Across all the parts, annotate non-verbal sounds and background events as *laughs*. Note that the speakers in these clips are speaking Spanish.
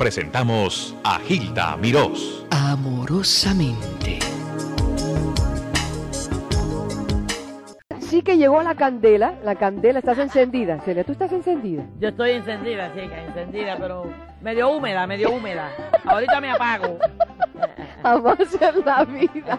presentamos a Gilda Mirós. Amorosamente. Sí que llegó la candela, la candela, estás encendida. Celia, ¿tú estás encendida? Yo estoy encendida, chica, encendida, pero medio húmeda, medio húmeda. Ahorita me apago. Jamás en la vida.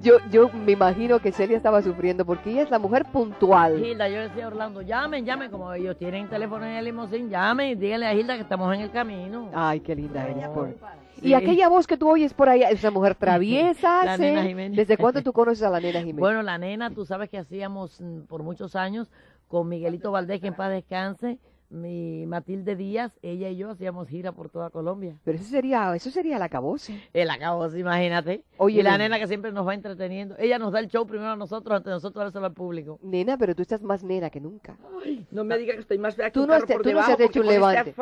Yo, yo me imagino que Celia estaba sufriendo porque ella es la mujer puntual. Hilda, yo decía a Orlando, llamen, llamen, como ellos tienen teléfono en el limosín, llamen y díganle a Hilda que estamos en el camino. Ay, qué linda eres. No, por- sí. Y aquella voz que tú oyes por ahí, es una mujer *laughs* traviesa. La ¿sí? nena Jiménez. ¿Desde cuándo tú conoces a la nena Jiménez? Bueno, la nena, tú sabes que hacíamos mm, por muchos años con Miguelito Valdés, que en paz descanse, mi Matilde Díaz, ella y yo hacíamos gira por toda Colombia. Pero eso sería, eso sería la cabose. El acabo, imagínate. Oye, y la nena. que siempre nos va entreteniendo. Ella nos da el show primero a nosotros, antes de nosotros dárselo al público. Nena, pero tú estás más nena que nunca. No me digas que estoy más fea que Tú un no por tú no debajo, has hecho un este levante.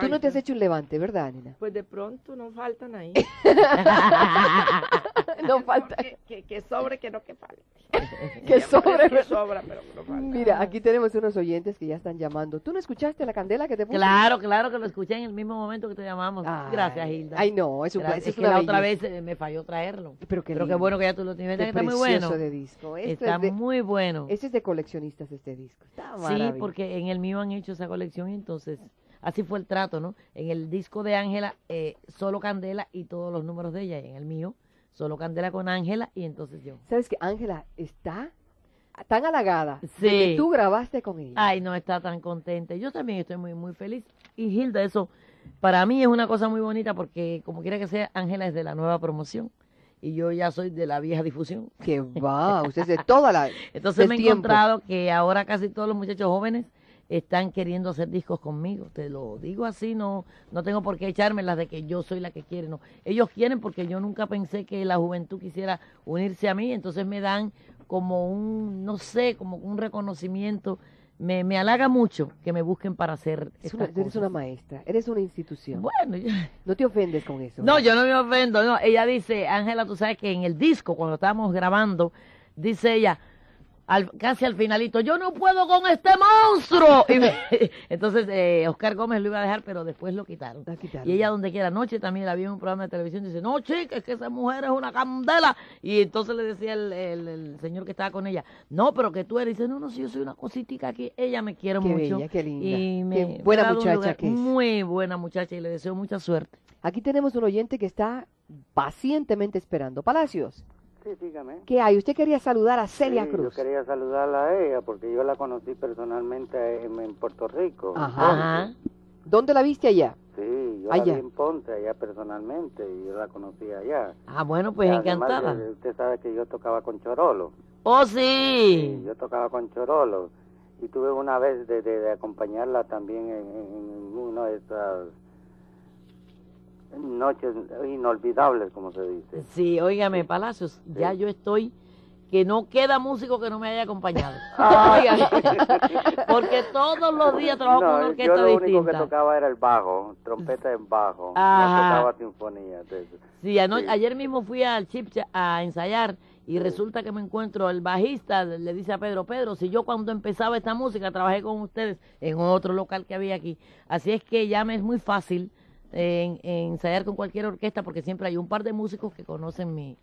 Tú no te has hecho un levante, ¿verdad, nena? Pues de pronto no faltan ahí. *laughs* no *laughs* falta. que, que, que sobre, que no que falte. *laughs* Que sobre, Que sobra, pero que no falta. Mira, aquí tenemos unos oyentes que ya están llamando. ¿Tú no escuchaste la candela que te puse? Claro, claro que lo escuché en el mismo momento que te llamamos. Ay, Gracias, Hilda. Ay, no, es, un, eso es es que la otra vez eh, me falló traerlo. Pero qué, Pero qué lindo. bueno que ya tú lo tienes. Qué Está muy bueno. de disco. Esto Está es de, muy bueno. Ese es de coleccionistas este disco. Está Sí, porque en el mío han hecho esa colección y entonces así fue el trato, ¿no? En el disco de Ángela, eh, solo Candela y todos los números de ella. Y en el mío, solo Candela con Ángela y entonces yo. ¿Sabes que Ángela está tan halagada de Sí. que tú grabaste con ella? Ay, no está tan contenta. Yo también estoy muy, muy feliz. Y Hilda, eso para mí es una cosa muy bonita porque como quiera que sea, Ángela es de la nueva promoción y yo ya soy de la vieja difusión. Que va, usted es de toda la... *laughs* Entonces me he tiempo. encontrado que ahora casi todos los muchachos jóvenes están queriendo hacer discos conmigo. Te lo digo así, no, no tengo por qué echarme las de que yo soy la que quiere. No. Ellos quieren porque yo nunca pensé que la juventud quisiera unirse a mí, entonces me dan como un, no sé, como un reconocimiento. Me, me halaga mucho que me busquen para hacer Es estas una, eres una maestra, eres una institución. Bueno, yo- No te ofendes con eso. no, ¿verdad? yo no me ofendo, no. Ella dice, Ángela, tú sabes que en el disco, cuando estábamos grabando, dice ella, al- casi al finalito, yo no puedo con este monstruo. *laughs* Y me- entonces, eh, Oscar Gómez lo iba a dejar, pero después lo quitaron. La quitaron. Y ella donde quiera, anoche también la vi en un programa de televisión, dice, no, chica, es que esa mujer es una candela. Y entonces le decía el, el- el señor que estaba con ella, no, pero que tú eres. Dice, no, no, si yo soy una cositica aquí. Ella me quiere Qué mucho. bella, qué linda. Y Qué me, me buena muchacha lugar. que es. Muy buena muchacha y le deseo mucha suerte. Aquí tenemos un oyente que está pacientemente esperando. Palacios, Sí, dígame. ¿qué hay? Usted quería saludar a Celia Sí, Cruz. Yo quería saludarla a ella porque yo la conocí personalmente en, en Puerto Rico. Ajá. ¿Dónde la viste allá? Sí, yo Allá. la vi en Ponce, allá personalmente, y yo la conocí allá. Ah, bueno, pues Además, encantada. eh, usted sabe que yo tocaba con Chorolo. Oh, Sí, sí. yo tocaba con Chorolo. Y tuve una vez de, de- de acompañarla también en, en- en una de esas noches inolvidables, como se dice. Sí, óigame, Palacios, ya yo estoy que no queda músico que no me haya acompañado. *laughs* Ah. Porque todos los días trabajo con una No, yo orquesta lo único que distinta. tocaba era el bajo, trompeta en bajo. Ajá. No tocaba sinfonía. entonces, Sí, ayer mismo fui al Chipcha a ensayar y resulta que me encuentro el bajista, le dice a Pedro, Pedro, si yo cuando empezaba esta música trabajé con ustedes en otro local que había aquí. Así es que ya me es muy fácil en- en ensayar con cualquier orquesta porque siempre hay un par de músicos que conocen mi,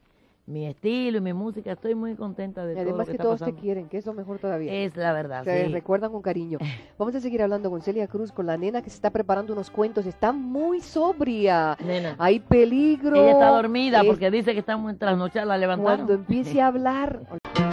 mi estilo y mi música. Estoy muy contenta de Y todo lo además que, que está todos te pasando. quieren, que es lo mejor todavía. Es la verdad, Te sí. recuerdan con cariño. *laughs* Vamos a seguir hablando con Celia Cruz, con la nena que se está preparando unos cuentos. Está muy sobria. Nena. Hay peligro. Ella está dormida Es porque dice que está muy trasnochada, la levantaron. Cuando empiece a hablar. *laughs*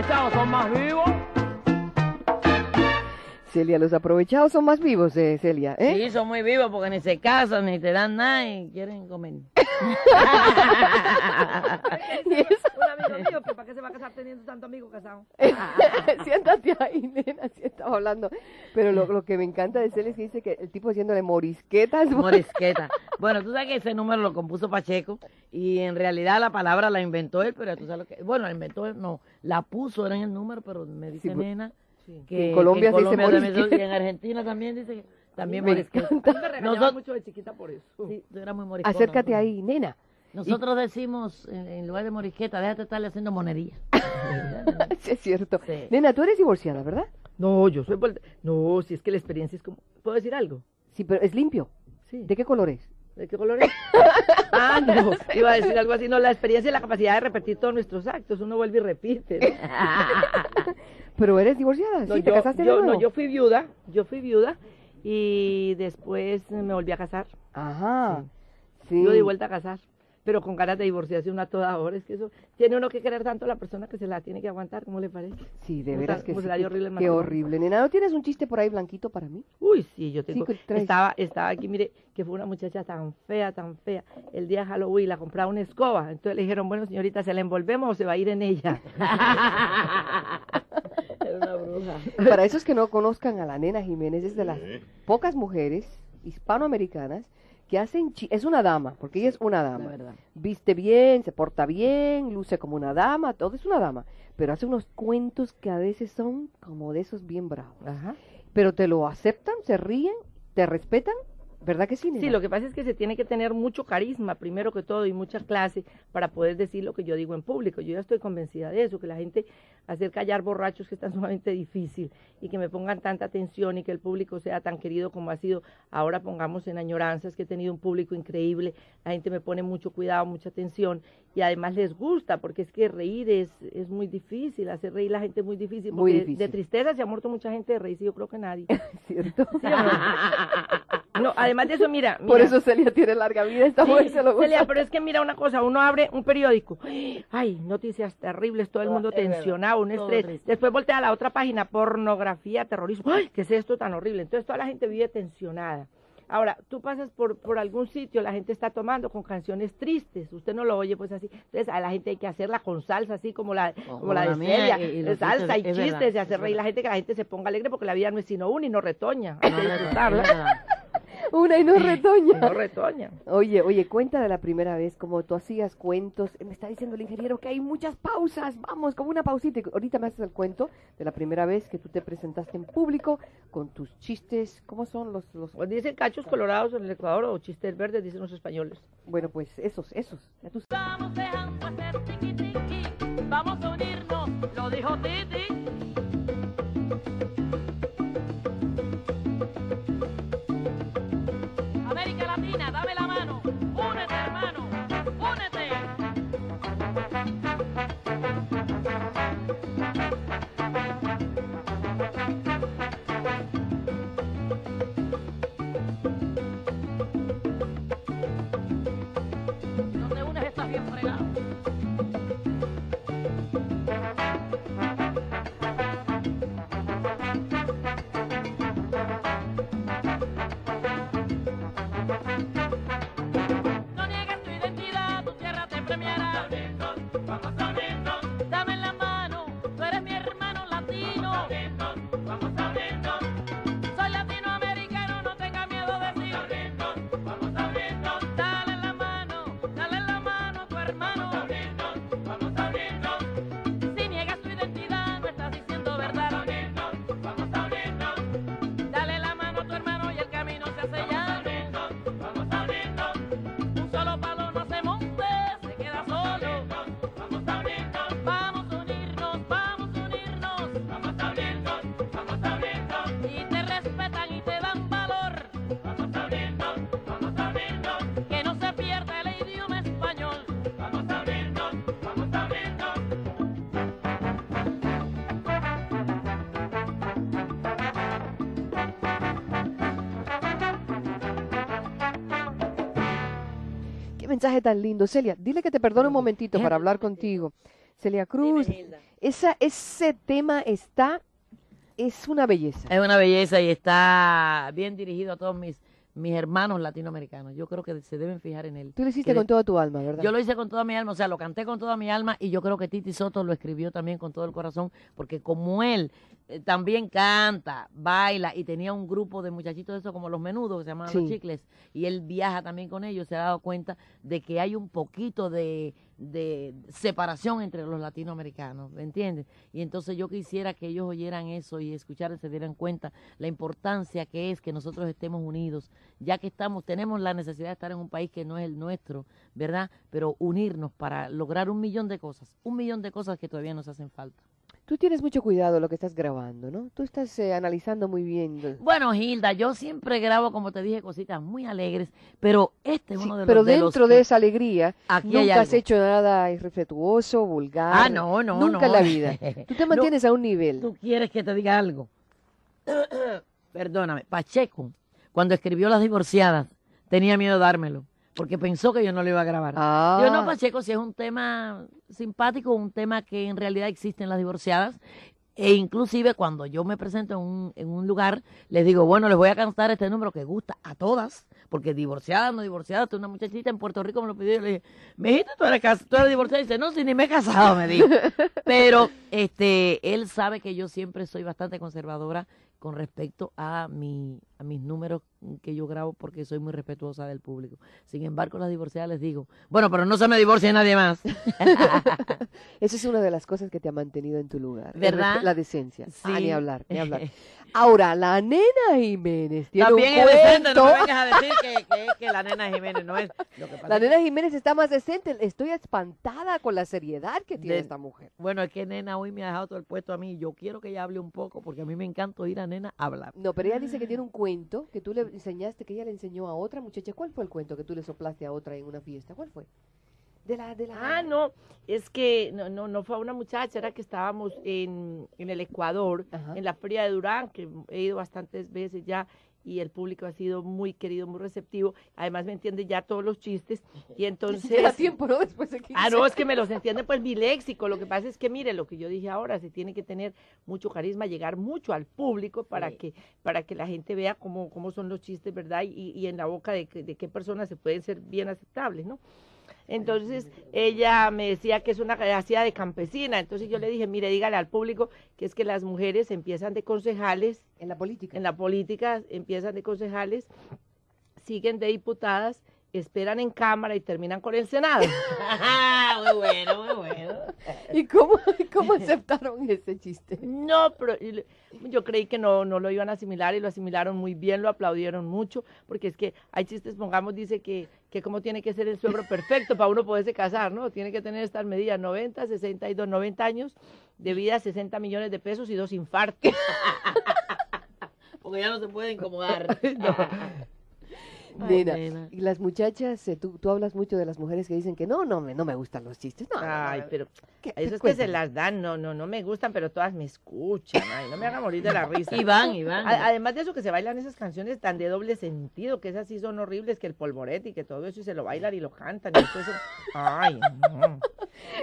aprovechados. Son más vivos. Celia, los aprovechados son más vivos, eh, Celia, ¿eh? Sí, son muy vivos porque ni se casan, ni te dan nada y quieren comer. *laughs* *laughs* Y eso- Un amigo mío, que ¿para qué se va a casar teniendo tanto amigo casado? *laughs* Siéntate ahí, nena, si estaba hablando. Pero lo, lo que me encanta de Celia es que dice que el tipo haciéndole morisquetas. Morisqueta. Bueno, tú sabes que ese número lo compuso Pacheco y en realidad la palabra la inventó él, pero tú sabes lo que... Bueno, la inventó él, no, la puso, era en el número, pero me dice Sí, pues, nena Sí. que, en Colombia que se dice también morisqueta. y en Argentina también dice que también Me morisqueta. encanta. Me Nosotros- mucho de chiquita por eso. Sí, tú eras muy moriscona. Acércate ahí, nena. Nosotros decimos, en, en lugar de morisqueta, déjate estarle haciendo monería. *laughs* Sí, es cierto. Sí. Nena, tú eres divorciada, ¿verdad? No, yo soy... No, si es que la experiencia es como... ¿Puedo decir algo? Sí, pero es limpio. Sí. ¿De qué color es? ¿De qué color es? *laughs* ah, no, iba a decir algo así. No, la experiencia y la capacidad de repetir todos nuestros actos. Uno vuelve y repite. ¿no? *laughs* Pero eres divorciada, No, ¿sí? ¿Te yo, casaste de yo, nuevo? no, yo fui viuda, yo fui viuda y después me volví a casar. Ajá. Sí. Yo di vuelta a casar, pero con ganas de divorciarse una a toda hora. Es que eso tiene uno que querer tanto a la persona que se la tiene que aguantar, ¿cómo le parece? Sí, de ¿Cómo veras que sí. dio horrible Qué horrible. Nena, ¿no tienes un chiste por ahí blanquito para mí? Uy, sí, yo tengo. Traes. estaba, estaba aquí, mire, que fue una muchacha tan fea, tan fea. El día de Halloween la compraba una escoba. Entonces le dijeron, bueno, señorita, ¿se la envolvemos o se va a ir en ella? *laughs* Era una bruja. Para esos que no conozcan a la nena Jiménez, es de las pocas mujeres hispanoamericanas que hacen... Es una dama, porque ella es una dama. Viste bien, se porta bien, luce como una dama, todo es una dama. Pero hace unos cuentos que a veces son como de esos bien bravos. Ajá. Pero te lo aceptan, se ríen, te respetan, ¿verdad que sí, nena? Sí, lo que pasa es que se tiene que tener mucho carisma, primero que todo, y mucha clase para poder decir lo que yo digo en público. Yo ya estoy convencida de eso, que la gente hacer callar borrachos que es tan *laughs* sumamente difícil y que me pongan tanta atención y que el público sea tan querido como ha sido. Ahora pongamos en añoranzas que he tenido un público increíble, la gente me pone mucho cuidado, mucha atención y además les gusta porque es que reír es, es muy difícil, hacer reír la gente es muy difícil. Muy difícil. De tristeza se ha muerto mucha gente, de reír sí, yo creo que nadie. *laughs* ¿Cierto? ¿Sí *laughs* no? No, además de eso, mira, *laughs* Por eso Celia tiene larga vida, esta Sí, mujer se lo gusta. Celia, pero es que mira una cosa, uno abre un periódico, ay, noticias terribles, todo el mundo tensionado, un estrés. triste. Después voltea a la otra página, pornografía, terrorismo, ay, ¿qué es esto tan horrible? Entonces toda la gente vive tensionada. Ahora, tú pasas por, por algún sitio, la gente está tomando con canciones tristes, usted no lo oye pues así. Entonces a la gente hay que hacerla con salsa, así como la, como Como la de mía, Celia, y- salsa y chistes, es chistes verdad, y hacer reír a la gente, que la gente se ponga alegre porque la vida no es sino una y no retoña. Hay que disfrutarla. Una y no *laughs* retoña. No retoña. Oye, oye, cuenta de la primera vez, como tú hacías cuentos. Me está diciendo el ingeniero que hay muchas pausas. Vamos, como una pausita. Ahorita me haces el cuento de la primera vez que tú te presentaste en público con tus chistes. ¿Cómo son los, los... Pues dicen cachos colorados en el Ecuador o chistes verdes, dicen los españoles. Bueno, pues esos, esos. Ya tú sabes. Vamos dejando hacer tiqui tiqui, vamos a unirnos, lo dijo Titi. 你拿到没了？Mensaje tan lindo. Celia, dile que te perdone un momentito para hablar contigo. Celia Cruz, esa, ese tema está es una belleza. Es una belleza y está bien dirigido a todos mis, mis hermanos latinoamericanos. Yo creo que se deben fijar en él. Tú lo hiciste que con de- toda tu alma, ¿verdad? Yo lo hice con toda mi alma, o sea, lo canté con toda mi alma y yo creo que Titi Soto lo escribió también con todo el corazón, porque como él eh, también canta, baila y tenía un grupo de muchachitos de esos como los menudos, que se llamaban Sí. los chicles, y él viaja también con ellos, se ha dado cuenta de que hay un poquito de, de separación entre los latinoamericanos, ¿me entiendes? Y entonces yo quisiera que ellos oyeran eso y escucharan, se dieran cuenta la importancia que es que nosotros estemos unidos, ya que estamos, tenemos la necesidad de estar en un país que no es el nuestro, ¿verdad? Pero unirnos para lograr un millón de cosas, un millón de cosas que todavía nos hacen falta. Tú tienes mucho cuidado lo que estás grabando, ¿no? Tú estás eh, analizando muy bien. Bueno, Hilda, yo siempre grabo, como te dije, cositas muy alegres, pero este es Sí, uno de los pero de los dentro de esa alegría, Aquí nunca has hecho nada irrespetuoso, vulgar. Ah, no, no, Nunca no. en la vida. *laughs* Tú te No. mantienes a un nivel. ¿Tú quieres que te diga algo? *coughs* Perdóname, Pacheco, cuando escribió Las Divorciadas, tenía miedo de dármelo, porque pensó que yo no lo iba a grabar. Ah, Yo no, Pacheco, si es un tema simpático, un tema que en realidad existe en las divorciadas, e inclusive cuando yo me presento en un, en un lugar, les digo, bueno, les voy a cantar este número que gusta a todas, porque divorciada, no divorciada, una muchachita en Puerto Rico me lo pidió, y le dije, mijita, tú eres, tú eres divorciada, y dice, no, si ni me he casado, me dijo. *laughs* Pero este, él sabe que yo siempre soy bastante conservadora con respecto a mi a mis números que yo grabo porque soy muy respetuosa del público. Sin embargo, las divorciadas les digo, bueno, pero no se me divorcie nadie más. *laughs* Esa es una de las cosas que te ha mantenido en tu lugar. ¿Verdad? La decencia. Ah, ni hablar, ni hablar. *laughs* Ahora, la nena Jiménez tiene También un es decente, no vengas a decir que, que, que la nena Jiménez no es. Lo que pasa La nena Jiménez está más decente. Estoy espantada con la seriedad que tiene De- esta mujer. Bueno, es que nena hoy me ha dejado todo el puesto a mí. Yo quiero que ella hable un poco porque a mí me encanta oír a nena hablar. No, pero ella dice que tiene un cuento que tú le enseñaste, que ella le enseñó a otra muchacha. ¿Cuál fue el cuento que tú le soplaste a otra en una fiesta? ¿Cuál fue? De la, de la. Ah, no, es que no, no, no fue una muchacha, era que estábamos en, en el Ecuador, Ajá. en la Feria de Durán, que he ido bastantes veces ya y el público ha sido muy querido, muy receptivo. Además me entiende ya todos los chistes y *laughs* entonces... Lleva *laughs* tiempo, ¿no? Después de 15 Ah, no, es que me los entiende pues mi léxico. Lo que pasa es que, mire, lo que yo dije ahora, se tiene que tener mucho carisma, llegar mucho al público para Sí. que para que la gente vea cómo, cómo son los chistes, ¿verdad? Y, y en la boca de, de qué personas se pueden ser bien aceptables, ¿no? Entonces ella me decía que es una hacía de campesina, entonces yo le dije, mire, dígale al público que es que las mujeres empiezan de concejales En la política. en la política empiezan de concejales, siguen de diputadas, esperan en Cámara y terminan con el Senado. *laughs* muy bueno, muy bueno. *laughs* ¿Y cómo, cómo aceptaron ese chiste? No, pero yo creí que no, no lo iban a asimilar y lo asimilaron muy bien, lo aplaudieron mucho, porque es que hay chistes, pongamos, dice que, que cómo tiene que ser el suegro perfecto para uno poderse casar, ¿no? Tiene que tener estas medidas, 90, 62, 90 años de vida, 60 millones de pesos y dos infartos. *laughs* Porque ya no se puede incomodar. Nena, nena. y las muchachas, eh, tú, tú hablas mucho de las mujeres que dicen que no, no me, no me gustan los chistes. No, Ay, no. pero ¿Qué- eso es que se las dan, no, no, no me gustan, pero todas me escuchan, ay, no me hagan morir de la risa. Iván, Iván. A- Además de eso que se bailan esas canciones tan de doble sentido, que esas sí son horribles, que el polvorete y que todo eso y se lo bailan y lo cantan. Y eso, ay, no.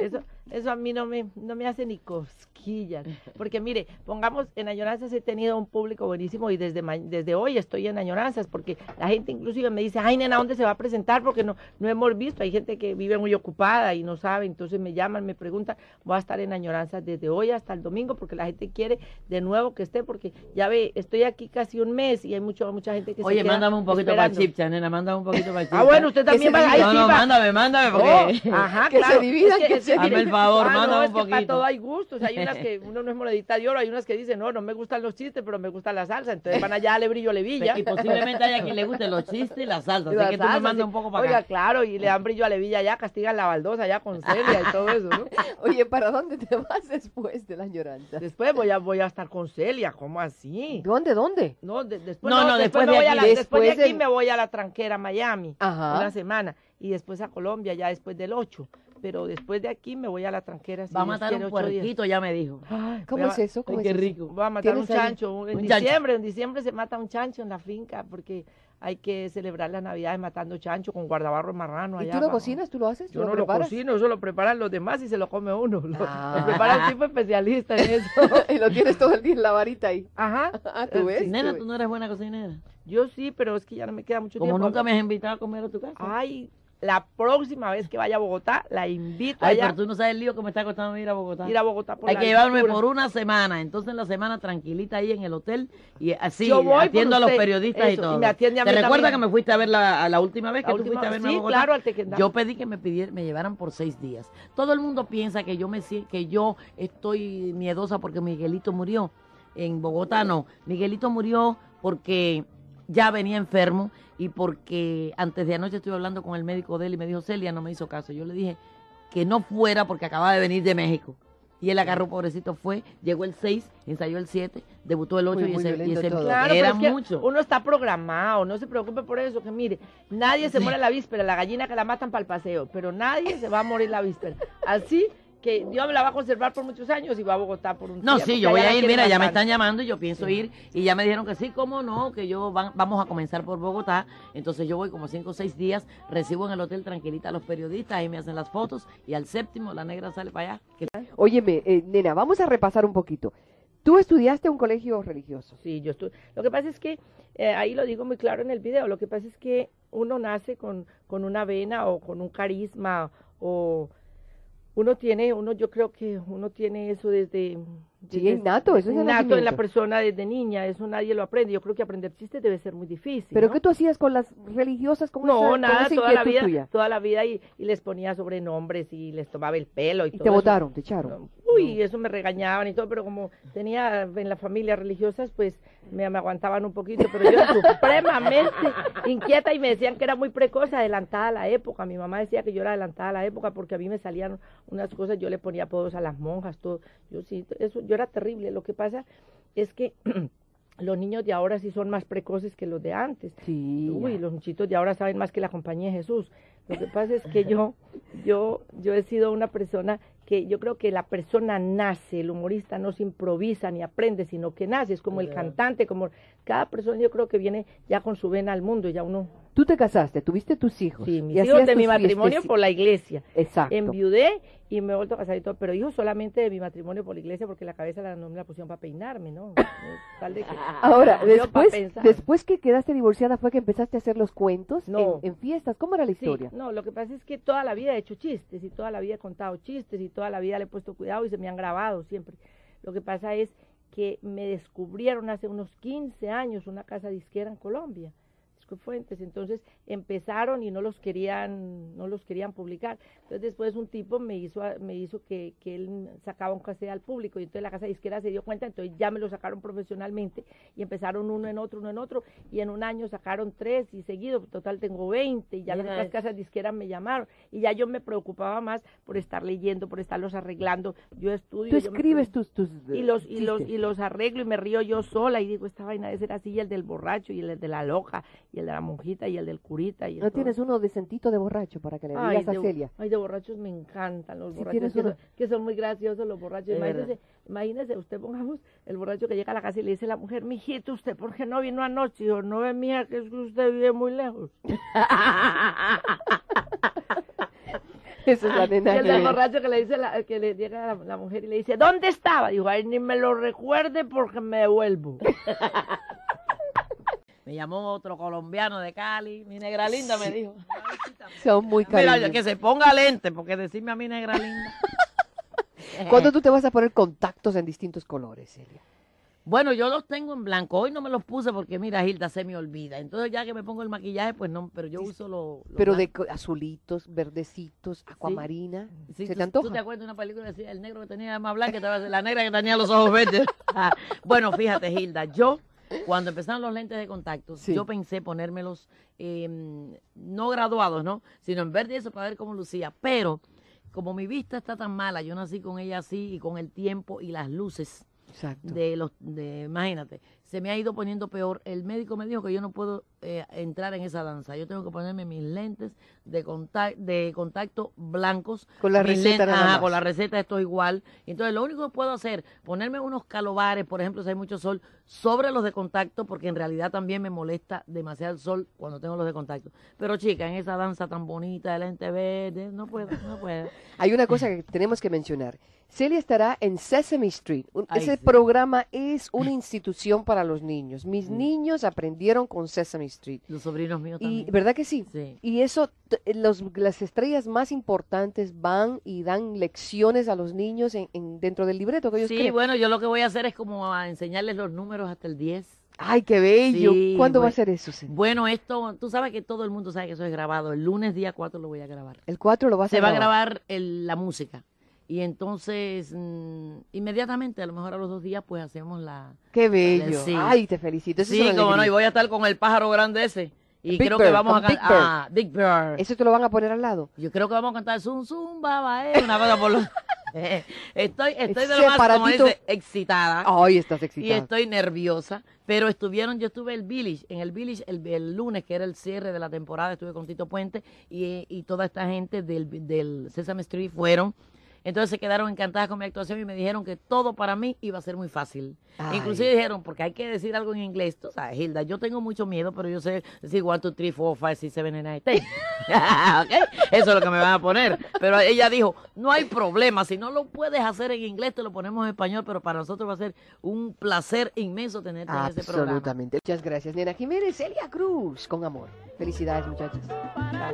Eso, eso a mí no me, no me hace ni cosquillas. Porque mire, pongamos, en Añoranzas he tenido un público buenísimo y desde, desde hoy estoy en Añoranzas, porque la gente inclusive me dice, ay nena, ¿dónde se va a presentar? Porque no, no hemos visto. Hay gente que vive muy ocupada y no sabe, entonces me llaman, me preguntan, voy a estar en Añoranzas desde hoy hasta el domingo, porque la gente quiere de nuevo que esté, porque ya ve, estoy aquí casi un mes y hay mucho, mucha gente que se Oye, queda mándame un poquito para esperando. Chipcha, nena, mándame un poquito para Chipcha. Ah, bueno, usted también va ahí No, no, mándame, mándame, porque... Oh, ajá, *laughs* Que se claro. dividan, Es que se Hazme el favor, ah, no, mándame es un que para poquito. todo hay gustos. Hay unas que *laughs* uno no es monedita de oro, hay unas que dicen, no, no me gustan los chistes, pero me gusta la salsa. Entonces *laughs* van allá, le brillo, le villa. Y posiblemente haya quien le guste los chistes y la salsa. Y Así la que tú me mandas sí. un poco para Oiga, acá. claro, y le dan brillo a Levilla allá, castigan la baldosa allá con *laughs* Celia y todo eso, ¿no? Oye, ¿para dónde te vas después de la lloranda? Después voy a, voy a estar con Celia, ¿cómo así? ¿Dónde, dónde? No, de- después No, no, no, después, después me de voy a aquí. la- después de aquí del- me voy a la tranquera a Miami, Ajá. una semana, y después a Colombia ya después del 8. Pero después de aquí me voy a la tranquera. si Va a matar un ocho días. puerquito, ya me dijo. Ay, ¿Cómo voy a es eso? ¿Cómo Ay, es qué eso? rico. Voy a matar un chancho un- en Un chancho. diciembre, en diciembre se mata un chancho en la finca porque hay que celebrar las navidades matando chancho con guardabarro marrano. ¿Y allá tú lo abajo. cocinas? ¿Tú lo haces? ¿Tú Yo no lo cocino, eso lo preparan los demás y se lo come uno. *laughs* Lo, Ah. lo prepara un tipo especialista en eso. *laughs* y lo tienes todo el día en la varita ahí. Ajá. *laughs* Ah, ¿tú ves? Nena, ¿Tú no eres buena cocinera. Yo sí, pero es que ya no me queda mucho Como tiempo. nunca me has invitado a comer a tu casa. Ay, la próxima vez que vaya a Bogotá, la invito Ay, allá. pero tú no sabes el lío que me está costando ir a Bogotá. Ir a Bogotá por Hay la que llevarme altura. por una semana, entonces en la semana tranquilita ahí en el hotel y así Yo voy atiendo a los periodistas y eso, y todo. me atiende a ¿Te recuerdas que me fuiste a ver la, a la última vez que La tú última- fuiste a verme a sí, Bogotá? claro, al Tequendama. Yo pedí que me pidier- me llevaran por seis días. Todo el mundo piensa que yo me que yo estoy miedosa porque Miguelito murió. En Bogotá no. Miguelito murió porque ya venía enfermo y porque antes de anoche estuve hablando con el médico de él y me dijo, Celia, no me hizo caso. Yo le dije que no fuera porque acababa de venir de México. Y él agarró, pobrecito, fue, llegó el 6, ensayó el 7, debutó el 8 Muy, y muy ese, y violento ese todo. Claro, era pero es que mucho. uno está programado, no se preocupe por eso, que mire, nadie se muere la víspera, la gallina que la matan para el paseo, pero nadie se va a morir la víspera. Así que Dios me la va a conservar por muchos años y va a Bogotá por un No, tiempo, sí, yo voy a ir, mira, ya me están llamando y yo pienso ir y ya me dijeron que sí, cómo no, que yo van- vamos a comenzar por Bogotá, entonces yo voy como cinco o seis días, recibo en el hotel tranquilita a los periodistas, ahí me hacen las fotos y al séptimo la negra sale para allá. que- Óyeme, eh, nena, vamos a repasar un poquito. Tú estudiaste en un colegio religioso. Sí, yo estoy. Lo que pasa es que, eh, ahí lo digo muy claro en el video, lo que pasa es que uno nace con, con una vena o con un carisma o uno tiene, uno yo creo que uno tiene eso desde... Sí, desde- innato, eso es innato en la persona desde niña, eso nadie lo aprende. Yo creo que aprender chistes debe ser muy difícil. ¿Pero ¿no? qué tú hacías con las religiosas? ¿Cómo No, esa- nada, toda la vida, tuya? toda la vida y, y les ponía sobrenombres y les tomaba el pelo y, Y todo te votaron, te echaron. Uy, eso me regañaban y todo, pero como tenía en la familia religiosas, pues me, me aguantaban un poquito, pero yo era supremamente *laughs* inquieta y me decían que era muy precoz, adelantada a la época. Mi mamá decía que yo era adelantada a la época porque a mí me salían unas cosas, yo le ponía apodos a las monjas, todo. Yo sí, eso, yo era terrible. Lo que pasa es que *clears throat* los niños de ahora sí son más precoces que los de antes. Sí. Uy, los muchitos de ahora saben más que la compañía de Jesús. Lo que pasa es que yo, yo, yo he sido una persona que yo creo que la persona nace, el humorista no se improvisa ni aprende, sino que nace, es como el cantante, como cada persona yo creo que viene ya con su vena al mundo, ya uno, Tú te casaste, tuviste tus hijos. sí, mis y hijos de mi matrimonio por la iglesia, Exacto. enviudé y me he vuelto a casar y todo, pero hijos solamente de mi matrimonio por la iglesia porque la cabeza la, no me la pusieron para peinarme, ¿no? *laughs* Tal de que- Ahora, después, después que quedaste divorciada fue que empezaste a hacer los cuentos No. en, en fiestas. ¿Cómo era la Sí, historia? no, lo que pasa es que toda la vida he hecho chistes y toda la vida he contado chistes y toda la vida le he puesto cuidado y se me han grabado siempre. Lo que pasa es que me descubrieron hace unos 15 años una casa disquera en Colombia. Fuentes, entonces empezaron y no los querían, no los querían publicar. Entonces después un tipo me hizo, me hizo que, que él sacaba un cassette al público y entonces la casa disquera se dio cuenta, entonces ya me lo sacaron profesionalmente y empezaron uno en otro, uno en otro. Y en un año sacaron tres y seguido, total tengo 20 y ya las otras casas disqueras me llamaron. Y ya yo me preocupaba más por estar leyendo, por estarlos arreglando. Yo estudio. Tú yo escribes tus, tus y los y los y los arreglo y me río yo sola y digo esta vaina de ser así y el del borracho y el de la loca y el de la monjita y el del curita y el ¿No todo. tienes uno decentito de borracho para que le Ay, digas a Celia? ay, de borrachos me encantan los Sí, borrachos que, uno. son, que son muy graciosos los borrachos. Es Imagínese, imagínese, usted pongamos el borracho que llega a la casa y le dice a la mujer, mijito, ¿usted por qué no vino anoche? Y yo, no ve, mija, que es que usted vive muy lejos. *laughs* *laughs* Esa es la nena Y el del borracho que le dice la, que le llega la, la mujer y le dice, ¿dónde estaba? Dijo, ay, ni me lo recuerde porque me devuelvo. *laughs* Me llamó otro colombiano de Cali, mi negra linda me dijo. *laughs* Son muy Mira, cariñosos. que se ponga lente, porque decirme a mi negra linda. *laughs* ¿Cuándo tú te vas a poner contactos en distintos colores, Celia? Bueno, yo los tengo en blanco. Hoy no me los puse porque, mira, Hilda, se me olvida. Entonces, ya que me pongo el maquillaje, pues no, pero yo uso los. los Pero de blancos. co- azulitos, verdecitos, acuamarina. Sí, ¿Se tú, te antoja? ¿Tú te acuerdas de una película que decía el negro que tenía más blanca la negra que tenía los ojos verdes? *laughs* Ah, bueno, fíjate, Hilda, yo cuando empezaron los lentes de contacto, Sí. yo pensé ponérmelos eh, no graduados, ¿no? Sino en verde eso para ver cómo lucía. Pero como mi vista está tan mala, yo nací con ella así y con el tiempo y las luces Exacto. de los, de, imagínate, se me ha ido poniendo peor. El médico me dijo que yo no puedo eh, entrar en esa danza. Yo tengo que ponerme mis lentes de, contac- de contacto blancos. Con la receta lentes- nada ajá, más. con la receta esto es igual. Entonces, lo único que puedo hacer, ponerme unos calobares, por ejemplo, si hay mucho sol, sobre los de contacto, porque en realidad también me molesta demasiado el sol cuando tengo los de contacto. Pero chica, en esa danza tan bonita de lente verde, no puedo, no puedo. *laughs* Hay una cosa que tenemos que mencionar. Celia estará en Sesame Street. Un- Ay, Ese sí. programa es una *clears throat* institución para los niños. Mis niños aprendieron con Sesame Street. Los sobrinos míos Y también. ¿verdad que sí? Sí. Y eso, t- los, las estrellas más importantes van y dan lecciones a los niños en, en- dentro del libreto que ellos Sí, creen. bueno, yo lo que voy a hacer es como a enseñarles los números hasta el 10. Ay, qué bello. Sí, ¿Cuándo va a bueno. ser eso? Celia? Bueno, esto, tú sabes que todo el mundo sabe que eso es grabado. El lunes día 4 lo voy a grabar. El 4 lo vas Se a va a grabar. grabar el- la música. Y entonces, mm, inmediatamente, a lo mejor a los dos días, pues hacemos la... Qué bello. Sí. Ay, te felicito. Eso Sí, como no, y voy a estar con el pájaro grande ese. Y Big creo Bird, que vamos a cantar... Ah, Big Bird. Eso te lo van a poner al lado. Yo creo que vamos a cantar Zum Zum Baba, eh, una cosa por lo... *laughs* estoy, estoy de lo más, como dice, excitada. Ay, estás Y excitada. estoy nerviosa, pero estuvieron, yo estuve el Village, en el Village el, el lunes, que era el cierre de la temporada, estuve con Tito Puente y, y toda esta gente del, del Sesame Street fueron. Entonces se quedaron encantadas con mi actuación y me dijeron que todo para mí iba a ser muy fácil. Ay. Inclusive dijeron, porque hay que decir algo en inglés, tú sabes, Hilda, yo tengo mucho miedo, pero yo sé decir 1, 2, 3, 4, 5, 6, 7, 8, 9, 10. ¿Ok? Eso es lo que me van a poner. Pero ella dijo, no hay problema, si no lo puedes hacer en inglés, te lo ponemos en español, pero para nosotros va a ser un placer inmenso tenerte en ese programa. Absolutamente. Muchas gracias, Nena Jiménez. Celia Cruz, con amor. Felicidades, muchachos. para